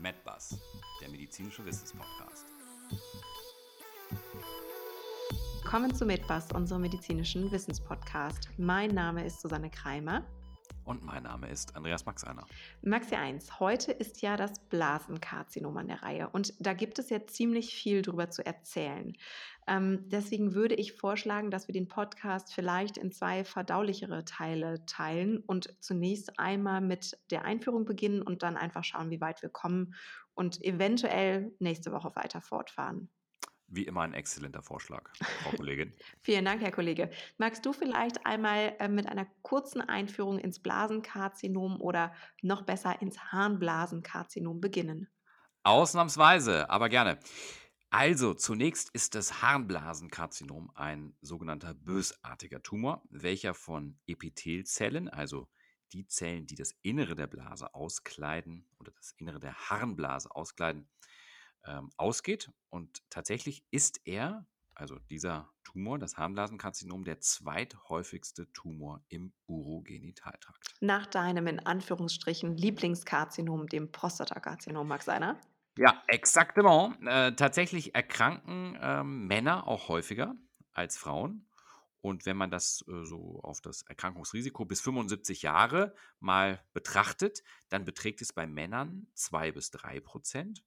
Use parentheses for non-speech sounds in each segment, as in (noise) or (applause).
MedBus, der medizinische Wissenspodcast. Willkommen zu MedBus, unserem medizinischen Wissenspodcast. Mein Name ist Susanne Kreimer. Und mein Name ist Andreas Maxeiner. Maxi 1, heute ist ja das Blasenkarzinom an der Reihe und da gibt es ja ziemlich viel drüber zu erzählen. Ähm, deswegen würde ich vorschlagen, dass wir den Podcast vielleicht in zwei verdaulichere Teile teilen und zunächst einmal mit der Einführung beginnen und dann einfach schauen, wie weit wir kommen und eventuell nächste Woche weiter fortfahren. Wie immer ein exzellenter Vorschlag, Frau Kollegin. (laughs) Vielen Dank, Herr Kollege. Magst du vielleicht einmal äh, mit einer kurzen Einführung ins Blasenkarzinom oder noch besser ins Harnblasenkarzinom beginnen? Ausnahmsweise, aber gerne. Also, zunächst ist das Harnblasenkarzinom ein sogenannter bösartiger Tumor, welcher von Epithelzellen, also die Zellen, die das Innere der Blase auskleiden oder das Innere der Harnblase auskleiden, ähm, ausgeht. Und tatsächlich ist er, also dieser Tumor, das Harnblasenkarzinom, der zweithäufigste Tumor im Urogenitaltrakt. Nach deinem in Anführungsstrichen Lieblingskarzinom, dem Prostatakarzinom, Max einer? Ja, exaktement. Äh, tatsächlich erkranken äh, Männer auch häufiger als Frauen. Und wenn man das äh, so auf das Erkrankungsrisiko bis 75 Jahre mal betrachtet, dann beträgt es bei Männern 2 bis 3 Prozent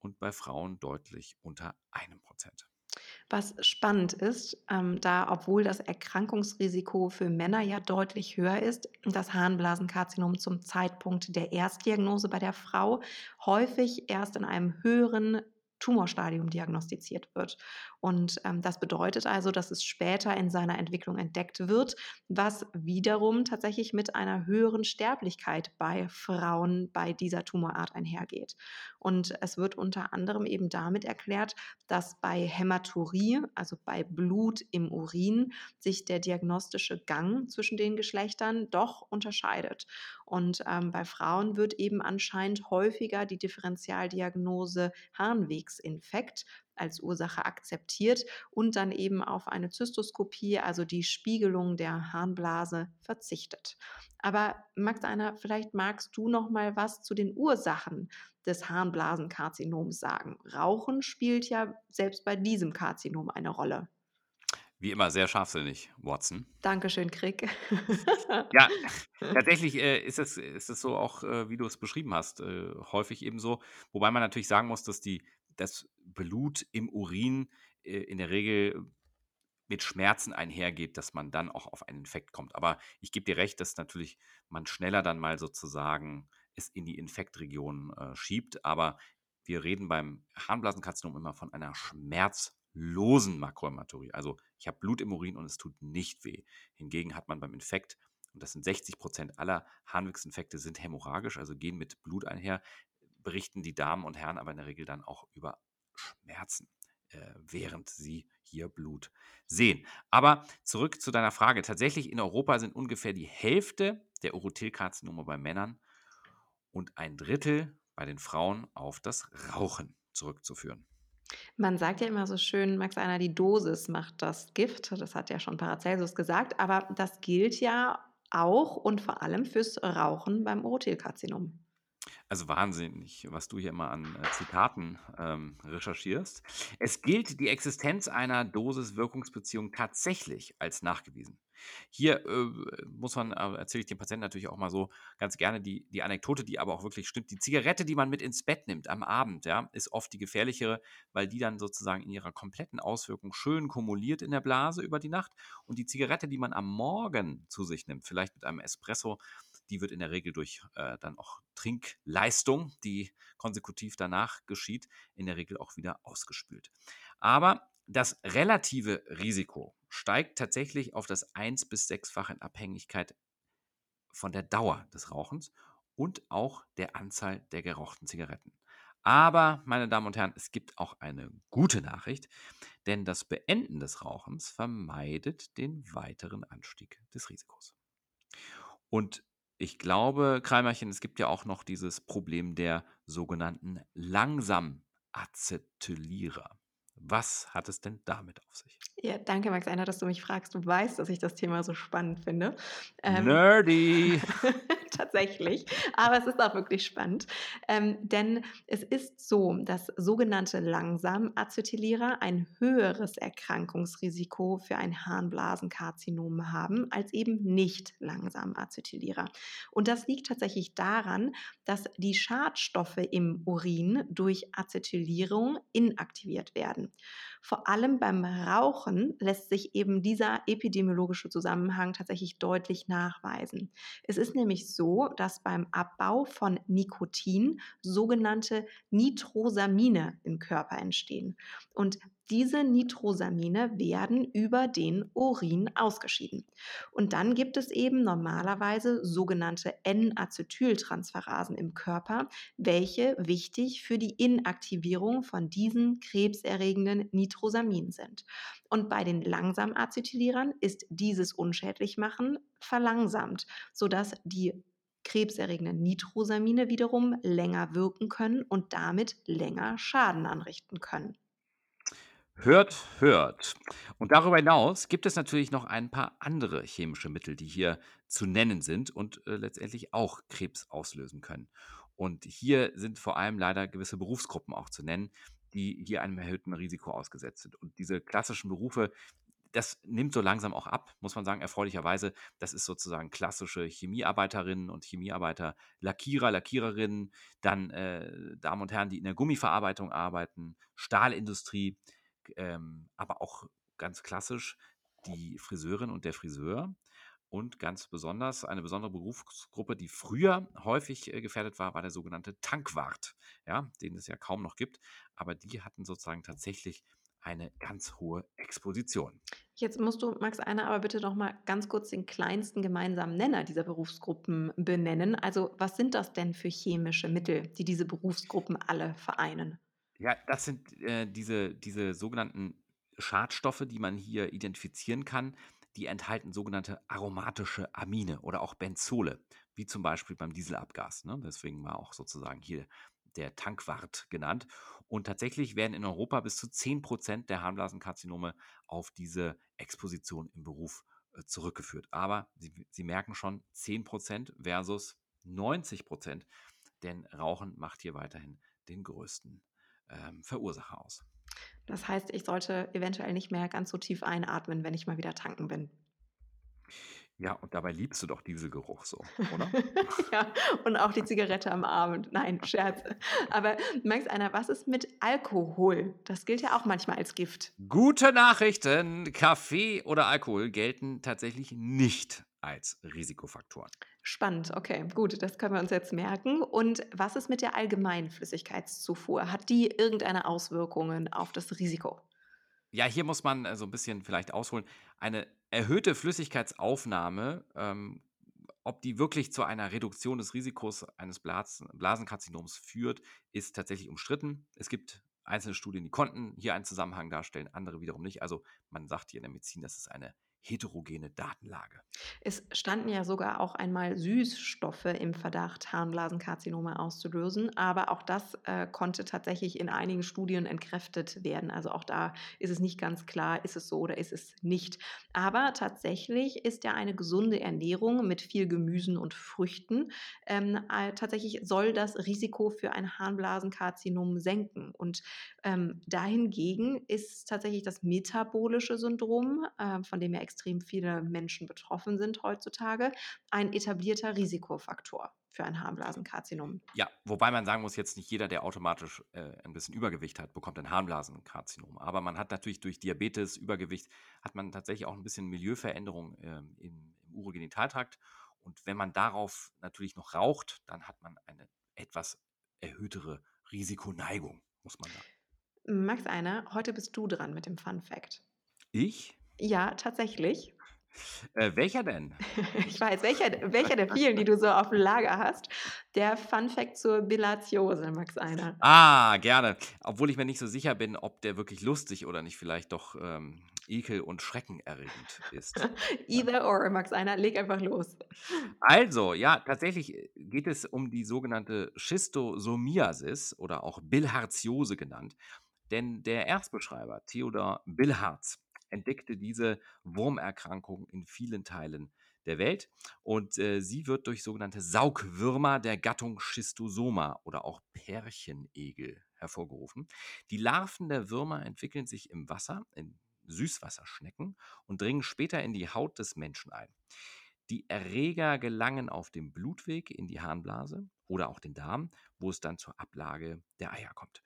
und bei Frauen deutlich unter einem Prozent. Was spannend ist, ähm, da obwohl das Erkrankungsrisiko für Männer ja deutlich höher ist, das Harnblasenkarzinom zum Zeitpunkt der Erstdiagnose bei der Frau häufig erst in einem höheren Tumorstadium diagnostiziert wird. Und ähm, das bedeutet also, dass es später in seiner Entwicklung entdeckt wird, was wiederum tatsächlich mit einer höheren Sterblichkeit bei Frauen bei dieser Tumorart einhergeht. Und es wird unter anderem eben damit erklärt, dass bei Hämaturie, also bei Blut im Urin, sich der diagnostische Gang zwischen den Geschlechtern doch unterscheidet. Und ähm, bei Frauen wird eben anscheinend häufiger die Differentialdiagnose Harnwegsinfekt als Ursache akzeptiert und dann eben auf eine Zystoskopie, also die Spiegelung der Harnblase, verzichtet. Aber Max einer, vielleicht magst du noch mal was zu den Ursachen des Harnblasenkarzinoms sagen. Rauchen spielt ja selbst bei diesem Karzinom eine Rolle. Wie immer sehr scharfsinnig, Watson. Dankeschön, Krieg. (laughs) ja, tatsächlich äh, ist, es, ist es so auch, äh, wie du es beschrieben hast, äh, häufig eben so. Wobei man natürlich sagen muss, dass die, das Blut im Urin äh, in der Regel mit Schmerzen einhergeht, dass man dann auch auf einen Infekt kommt. Aber ich gebe dir recht, dass natürlich man schneller dann mal sozusagen es in die Infektregion äh, schiebt. Aber wir reden beim Harnblasenkarzinom immer von einer Schmerz- losen Makrohämaturie. Also ich habe Blut im Urin und es tut nicht weh. Hingegen hat man beim Infekt, und das sind 60 Prozent aller Harnwegsinfekte, sind hämorrhagisch, also gehen mit Blut einher, berichten die Damen und Herren aber in der Regel dann auch über Schmerzen, äh, während sie hier Blut sehen. Aber zurück zu deiner Frage. Tatsächlich in Europa sind ungefähr die Hälfte der Urothelkarzinome bei Männern und ein Drittel bei den Frauen auf das Rauchen zurückzuführen. Man sagt ja immer so schön, Max Einer, die Dosis macht das Gift. Das hat ja schon Paracelsus gesagt. Aber das gilt ja auch und vor allem fürs Rauchen beim Urothelkarzinom. Also wahnsinnig, was du hier immer an äh, Zitaten ähm, recherchierst. Es gilt die Existenz einer Dosis-Wirkungsbeziehung tatsächlich als nachgewiesen. Hier äh, muss man, äh, erzähle ich dem Patienten natürlich auch mal so ganz gerne die, die Anekdote, die aber auch wirklich stimmt. Die Zigarette, die man mit ins Bett nimmt am Abend, ja, ist oft die gefährlichere, weil die dann sozusagen in ihrer kompletten Auswirkung schön kumuliert in der Blase über die Nacht. Und die Zigarette, die man am Morgen zu sich nimmt, vielleicht mit einem Espresso, die wird in der Regel durch äh, dann auch Trinkleistung, die konsekutiv danach geschieht, in der Regel auch wieder ausgespült. Aber das relative Risiko steigt tatsächlich auf das 1 bis 6-fach in Abhängigkeit von der Dauer des Rauchens und auch der Anzahl der gerauchten Zigaretten. Aber, meine Damen und Herren, es gibt auch eine gute Nachricht, denn das Beenden des Rauchens vermeidet den weiteren Anstieg des Risikos. Und ich glaube, Kreimerchen, es gibt ja auch noch dieses Problem der sogenannten Langsam-Acetylierer. Was hat es denn damit auf sich? Ja, danke, Max Einer, dass du mich fragst. Du weißt, dass ich das Thema so spannend finde. Ähm, Nerdy! (laughs) (laughs) Tatsächlich, aber es ist auch wirklich spannend, ähm, denn es ist so, dass sogenannte Langsamacetylierer ein höheres Erkrankungsrisiko für ein Harnblasenkarzinom haben als eben nicht Langsamacetylierer. Und das liegt tatsächlich daran, dass die Schadstoffe im Urin durch Acetylierung inaktiviert werden. Vor allem beim Rauchen lässt sich eben dieser epidemiologische Zusammenhang tatsächlich deutlich nachweisen. Es ist nämlich so, dass beim Abbau von Nikotin sogenannte Nitrosamine im Körper entstehen. Und diese Nitrosamine werden über den Urin ausgeschieden. Und dann gibt es eben normalerweise sogenannte N-Acetyltransferasen im Körper, welche wichtig für die Inaktivierung von diesen krebserregenden Nitrosaminen sind. Und bei den Langsamacetylierern ist dieses Unschädlichmachen verlangsamt, sodass die krebserregenden Nitrosamine wiederum länger wirken können und damit länger Schaden anrichten können. Hört, hört. Und darüber hinaus gibt es natürlich noch ein paar andere chemische Mittel, die hier zu nennen sind und äh, letztendlich auch Krebs auslösen können. Und hier sind vor allem leider gewisse Berufsgruppen auch zu nennen, die hier einem erhöhten Risiko ausgesetzt sind. Und diese klassischen Berufe, das nimmt so langsam auch ab, muss man sagen, erfreulicherweise. Das ist sozusagen klassische Chemiearbeiterinnen und Chemiearbeiter, Lackierer, Lackiererinnen, dann äh, Damen und Herren, die in der Gummiverarbeitung arbeiten, Stahlindustrie, ähm, aber auch ganz klassisch die Friseurin und der Friseur. Und ganz besonders eine besondere Berufsgruppe, die früher häufig äh, gefährdet war, war der sogenannte Tankwart, ja, den es ja kaum noch gibt. Aber die hatten sozusagen tatsächlich eine ganz hohe Exposition. Jetzt musst du, Max, einer aber bitte noch mal ganz kurz den kleinsten gemeinsamen Nenner dieser Berufsgruppen benennen. Also was sind das denn für chemische Mittel, die diese Berufsgruppen alle vereinen? Ja, das sind äh, diese, diese sogenannten Schadstoffe, die man hier identifizieren kann. Die enthalten sogenannte aromatische Amine oder auch Benzole, wie zum Beispiel beim Dieselabgas. Ne? Deswegen war auch sozusagen hier der Tankwart genannt. Und tatsächlich werden in Europa bis zu 10% der Harnblasenkarzinome auf diese Exposition im Beruf äh, zurückgeführt. Aber Sie, Sie merken schon, 10% versus 90%, denn Rauchen macht hier weiterhin den größten ähm, Verursacher aus. Das heißt, ich sollte eventuell nicht mehr ganz so tief einatmen, wenn ich mal wieder tanken bin. Ja, und dabei liebst du doch Dieselgeruch so, oder? (laughs) ja, und auch die Zigarette am Abend. Nein, Scherze. Aber merkst einer, was ist mit Alkohol? Das gilt ja auch manchmal als Gift. Gute Nachrichten. Kaffee oder Alkohol gelten tatsächlich nicht als Risikofaktoren. Spannend, okay, gut, das können wir uns jetzt merken. Und was ist mit der allgemeinen Flüssigkeitszufuhr? Hat die irgendeine Auswirkungen auf das Risiko? Ja, hier muss man äh, so ein bisschen vielleicht ausholen. Eine erhöhte Flüssigkeitsaufnahme, ähm, ob die wirklich zu einer Reduktion des Risikos eines Blas Blasenkarzinoms führt, ist tatsächlich umstritten. Es gibt einzelne Studien, die konnten hier einen Zusammenhang darstellen, andere wiederum nicht. Also man sagt hier in der Medizin, das ist eine heterogene Datenlage. Es standen ja sogar auch einmal Süßstoffe im Verdacht, Harnblasenkarzinome auszulösen, aber auch das äh, konnte tatsächlich in einigen Studien entkräftet werden. Also auch da ist es nicht ganz klar, ist es so oder ist es nicht. Aber tatsächlich ist ja eine gesunde Ernährung mit viel Gemüsen und Früchten ähm, äh, tatsächlich soll das Risiko für ein Harnblasenkarzinom senken. Und ähm, dahingegen ist tatsächlich das metabolische Syndrom, äh, von dem ja extrem viele Menschen betroffen sind heutzutage, ein etablierter Risikofaktor für ein Harnblasenkarzinom. Ja, wobei man sagen muss, jetzt nicht jeder, der automatisch äh, ein bisschen Übergewicht hat, bekommt ein Harnblasenkarzinom. Aber man hat natürlich durch Diabetes, Übergewicht, hat man tatsächlich auch ein bisschen Milieuveränderung äh, im, im Urogenitaltrakt. Und wenn man darauf natürlich noch raucht, dann hat man eine etwas erhöhtere Risikoneigung, muss man sagen. Max Einer, heute bist du dran mit dem Fun Fact. Ich? Ja, tatsächlich. Äh, welcher denn? (laughs) Ich weiß, welcher, welcher der vielen, die du so auf dem Lager hast. Der Fun Fact zur Bilatiose, Max Einer. Ah, gerne. Obwohl ich mir nicht so sicher bin, ob der wirklich lustig oder nicht vielleicht doch ähm, ekel- und schreckenerregend ist. (laughs) Either or, Max Einer, leg einfach los. Also, ja, tatsächlich äh, geht es um die sogenannte Schistosomiasis oder auch Bilharziose genannt. Denn der Erstbeschreiber, Theodor Bilharz, entdeckte diese Wurmerkrankung in vielen Teilen der Welt. Und äh, sie wird durch sogenannte Saugwürmer der Gattung Schistosoma oder auch Pärchenegel hervorgerufen. Die Larven der Würmer entwickeln sich im Wasser, in Süßwasserschnecken und dringen später in die Haut des Menschen ein. Die Erreger gelangen auf dem Blutweg in die Harnblase oder auch den Darm, wo es dann zur Ablage der Eier kommt.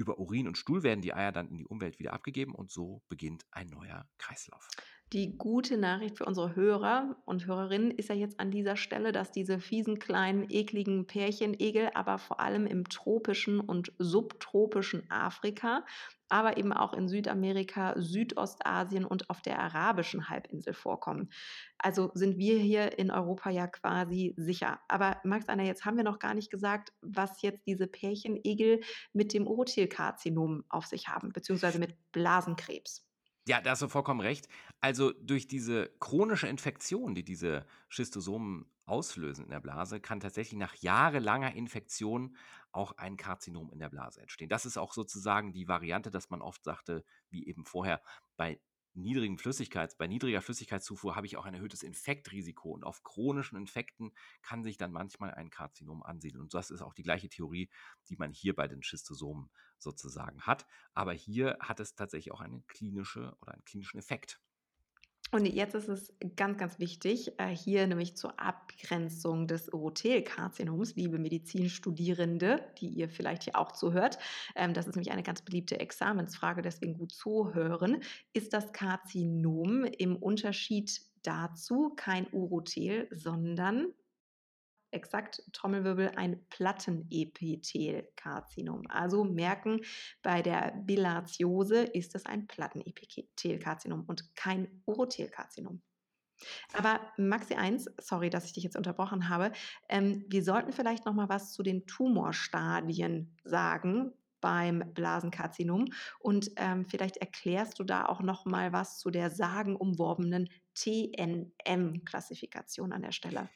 Über Urin und Stuhl werden die Eier dann in die Umwelt wieder abgegeben und so beginnt ein neuer Kreislauf. Die gute Nachricht für unsere Hörer und Hörerinnen ist ja jetzt an dieser Stelle, dass diese fiesen kleinen ekligen Pärchenegel aber vor allem im tropischen und subtropischen Afrika, aber eben auch in Südamerika, Südostasien und auf der arabischen Halbinsel vorkommen. Also sind wir hier in Europa ja quasi sicher. Aber Max Anna, jetzt haben wir noch gar nicht gesagt, was jetzt diese Pärchenegel mit dem Urothielkarzinom auf sich haben, beziehungsweise mit Blasenkrebs. Ja, da hast du vollkommen recht. Also durch diese chronische Infektion, die diese Schistosomen auslösen in der Blase, kann tatsächlich nach jahrelanger Infektion auch ein Karzinom in der Blase entstehen. Das ist auch sozusagen die Variante, dass man oft sagte, wie eben vorher, bei niedrigen Flüssigkeits bei niedriger Flüssigkeitszufuhr habe ich auch ein erhöhtes Infektrisiko und auf chronischen Infekten kann sich dann manchmal ein Karzinom ansiedeln. Und das ist auch die gleiche Theorie, die man hier bei den Schistosomen sozusagen hat. Aber hier hat es tatsächlich auch eine klinische oder einen klinischen Effekt. Und jetzt ist es ganz, ganz wichtig, äh, hier nämlich zur Abgrenzung des Urothelkarzinoms, liebe Medizinstudierende, die ihr vielleicht hier auch zuhört. Ähm, das ist nämlich eine ganz beliebte Examensfrage, deswegen gut zuhören. Ist das Karzinom im Unterschied dazu kein Urothel, sondern exakt Trommelwirbel ein Plattenepithelkarzinom. Also merken, bei der Bilharziose ist es ein Plattenepithelkarzinom und kein Urothelkarzinom. Aber Maxi 1, sorry, dass ich dich jetzt unterbrochen habe, ähm, wir sollten vielleicht noch mal was zu den Tumorstadien sagen beim Blasenkarzinom und ähm, vielleicht erklärst du da auch noch mal was zu der sagenumworbenen TNM-Klassifikation an der Stelle.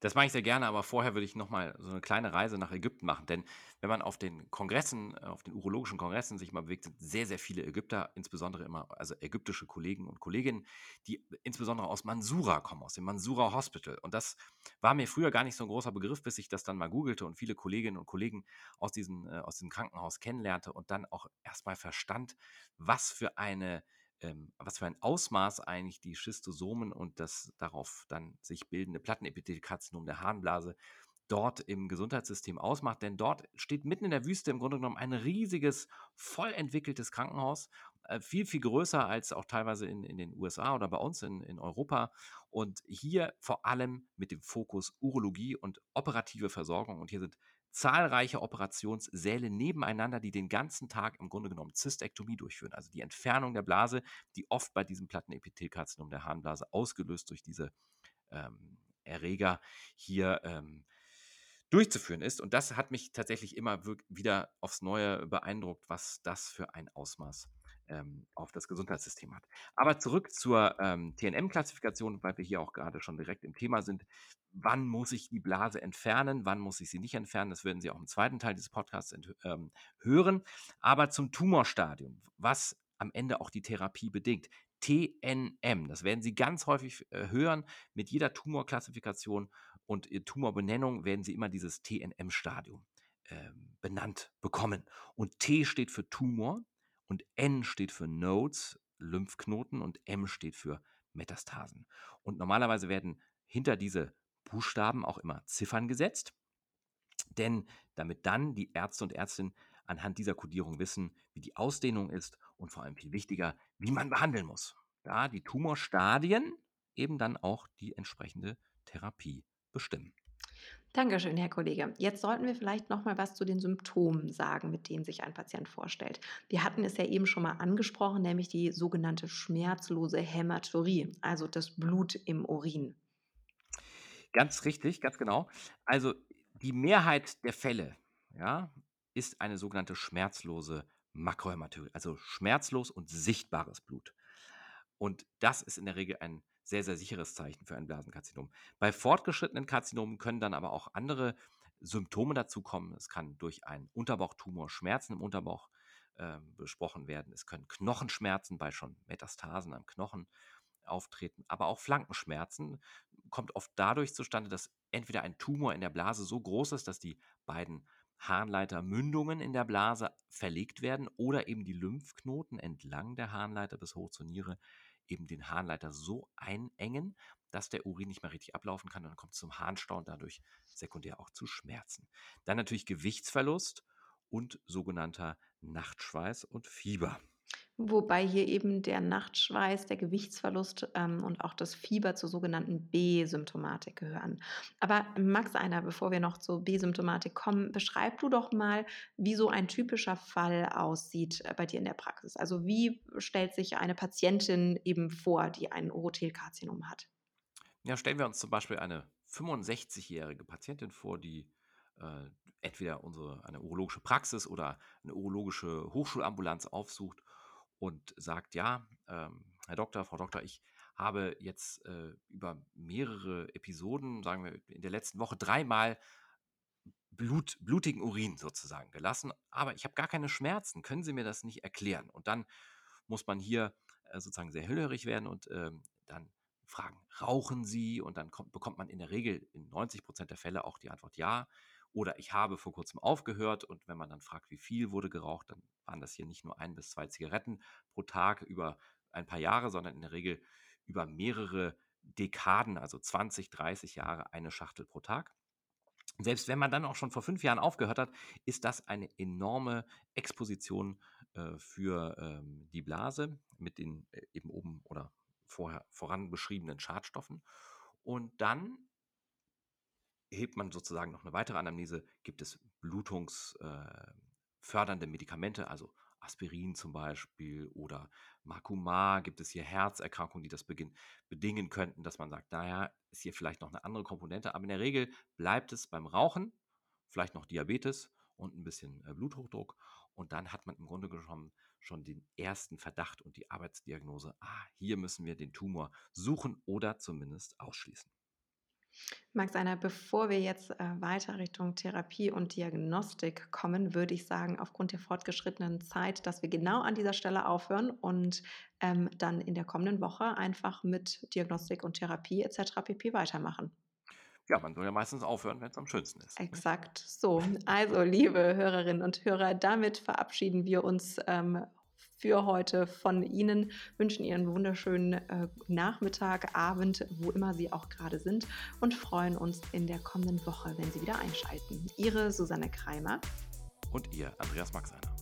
Das mache ich sehr gerne, aber vorher würde ich noch mal so eine kleine Reise nach Ägypten machen, denn wenn man auf den Kongressen, äh, auf den urologischen Kongressen sich mal bewegt, sind sehr, sehr viele Ägypter, insbesondere immer, also ägyptische Kollegen und Kolleginnen, die insbesondere aus Mansura kommen, aus dem Mansura Hospital. Und das war mir früher gar nicht so ein großer Begriff, bis ich das dann mal googelte und viele Kolleginnen und Kollegen aus, diesen, äh, aus diesem Krankenhaus kennenlernte und dann auch erstmal verstand, was für eine ähm, was für ein Ausmaß eigentlich die Schistosomen und das darauf dann sich bildende Plattenepithelkarzinom der Harnblase dort im Gesundheitssystem ausmacht. Denn dort steht mitten in der Wüste im Grunde genommen ein riesiges, voll entwickeltes Krankenhaus, äh, viel, viel größer als auch teilweise in, in den USA oder bei uns in, in Europa. Und hier vor allem mit dem Fokus Urologie und operative Versorgung. Und hier sind zahlreiche Operationssäle nebeneinander, die den ganzen Tag im Grunde genommen Zystektomie durchführen, also die Entfernung der Blase, die oft bei diesem Plattenepithelkarzinom der Harnblase ausgelöst durch diese ähm, Erreger hier ähm, durchzuführen ist. Und das hat mich tatsächlich immer wieder aufs Neue beeindruckt, was das für ein Ausmaß ähm, auf das Gesundheitssystem hat. Aber zurück zur ähm, TNM-Klassifikation, weil wir hier auch gerade schon direkt im Thema sind. Wann muss ich die Blase entfernen? Wann muss ich sie nicht entfernen? Das werden Sie auch im zweiten Teil dieses Podcasts ähm, hören. Aber zum Tumorstadium, was am Ende auch die Therapie bedingt. TNM, das werden Sie ganz häufig äh, hören. Mit jeder Tumorklassifikation und Tumorbenennung werden Sie immer dieses TNM-Stadium äh, benannt bekommen. Und T steht für Tumor, und N steht für Nodes, Lymphknoten und M steht für Metastasen. Und normalerweise werden hinter diese Buchstaben auch immer Ziffern gesetzt, denn damit dann die Ärzte und Ärztinnen anhand dieser Kodierung wissen, wie die Ausdehnung ist und vor allem viel wichtiger, wie man behandeln muss. Da die Tumorstadien eben dann auch die entsprechende Therapie bestimmen. Dankeschön, Herr Kollege. Jetzt sollten wir vielleicht noch mal was zu den Symptomen sagen, mit denen sich ein Patient vorstellt. Wir hatten es ja eben schon mal angesprochen, nämlich die sogenannte schmerzlose Hämaturie, also das Blut im Urin. Ganz richtig, ganz genau. Also die Mehrheit der Fälle ja, ist eine sogenannte schmerzlose Makrohämaturie, also schmerzlos und sichtbares Blut. Und das ist in der Regel ein sehr, sehr sicheres Zeichen für ein Blasenkarzinom. Bei fortgeschrittenen Karzinomen können dann aber auch andere Symptome dazu kommen. Es kann durch einen Unterbauchtumor Schmerzen im Unterbauch äh, besprochen werden. Es können Knochenschmerzen bei schon Metastasen am Knochen auftreten, aber auch Flankenschmerzen kommt oft dadurch zustande, dass entweder ein Tumor in der Blase so groß ist, dass die beiden Harnleitermündungen in der Blase verlegt werden oder eben die Lymphknoten entlang der Harnleiter bis hoch zur Niere eben den Harnleiter so einengen, dass der Urin nicht mehr richtig ablaufen kann und dann kommt es zum Harnstau und dadurch sekundär auch zu Schmerzen. Dann natürlich Gewichtsverlust und sogenannter Nachtschweiß und Fieber. Wobei hier eben der Nachtschweiß, der Gewichtsverlust, ähm, und auch das Fieber zur sogenannten B-Symptomatik gehören. Aber Max einer, bevor wir noch zur B-Symptomatik kommen, beschreib du doch mal, wie so ein typischer Fall aussieht äh, bei dir in der Praxis. Also wie stellt sich eine Patientin eben vor, die ein Urothelkarzinom hat? Ja, stellen wir uns zum Beispiel eine 65-jährige Patientin vor, die äh, entweder unsere, eine urologische Praxis oder eine urologische Hochschulambulanz aufsucht und sagt, ja, ähm, Herr Doktor, Frau Doktor, ich habe jetzt äh, über mehrere Episoden, sagen wir in der letzten Woche dreimal Blut, blutigen Urin sozusagen gelassen, aber ich habe gar keine Schmerzen. Können Sie mir das nicht erklären? Und dann muss man hier äh, sozusagen sehr hellhörig werden und ähm, dann fragen, rauchen Sie? Und dann kommt, bekommt man in der Regel in 90 Prozent der Fälle auch die Antwort ja. Oder ich habe vor kurzem aufgehört und wenn man dann fragt, wie viel wurde geraucht, dann waren das hier nicht nur ein bis zwei Zigaretten pro Tag über ein paar Jahre, sondern in der Regel über mehrere Dekaden, also 20, 30 Jahre, eine Schachtel pro Tag. Selbst wenn man dann auch schon vor fünf Jahren aufgehört hat, ist das eine enorme Exposition äh, für ähm, die Blase mit den äh, eben oben oder vorher voran beschriebenen Schadstoffen. Und dann hebt man sozusagen noch eine weitere Anamnese, gibt es blutungsfördernde äh, Medikamente, also Aspirin zum Beispiel oder Makuma, gibt es hier Herzerkrankungen, die das beginn, bedingen könnten, dass man sagt, naja, ist hier vielleicht noch eine andere Komponente, aber in der Regel bleibt es beim Rauchen, vielleicht noch Diabetes und ein bisschen äh, Bluthochdruck und dann hat man im Grunde genommen schon den ersten Verdacht und die Arbeitsdiagnose, ah, hier müssen wir den Tumor suchen oder zumindest ausschließen. Max Einer, bevor wir jetzt äh, weiter Richtung Therapie und Diagnostik kommen, würde ich sagen, aufgrund der fortgeschrittenen Zeit, dass wir genau an dieser Stelle aufhören und ähm, dann in der kommenden Woche einfach mit Diagnostik und Therapie etc. pp. weitermachen. Ja, man soll ja meistens aufhören, wenn es am schönsten ist. Exakt so. Also, liebe Hörerinnen und Hörer, damit verabschieden wir uns ähm, für heute von Ihnen, wünschen Ihnen einen wunderschönen äh, Nachmittag, Abend, wo immer Sie auch gerade sind und freuen uns in der kommenden Woche, wenn Sie wieder einschalten. Ihre Susanne Kreimer und Ihr Andreas Maxeiner.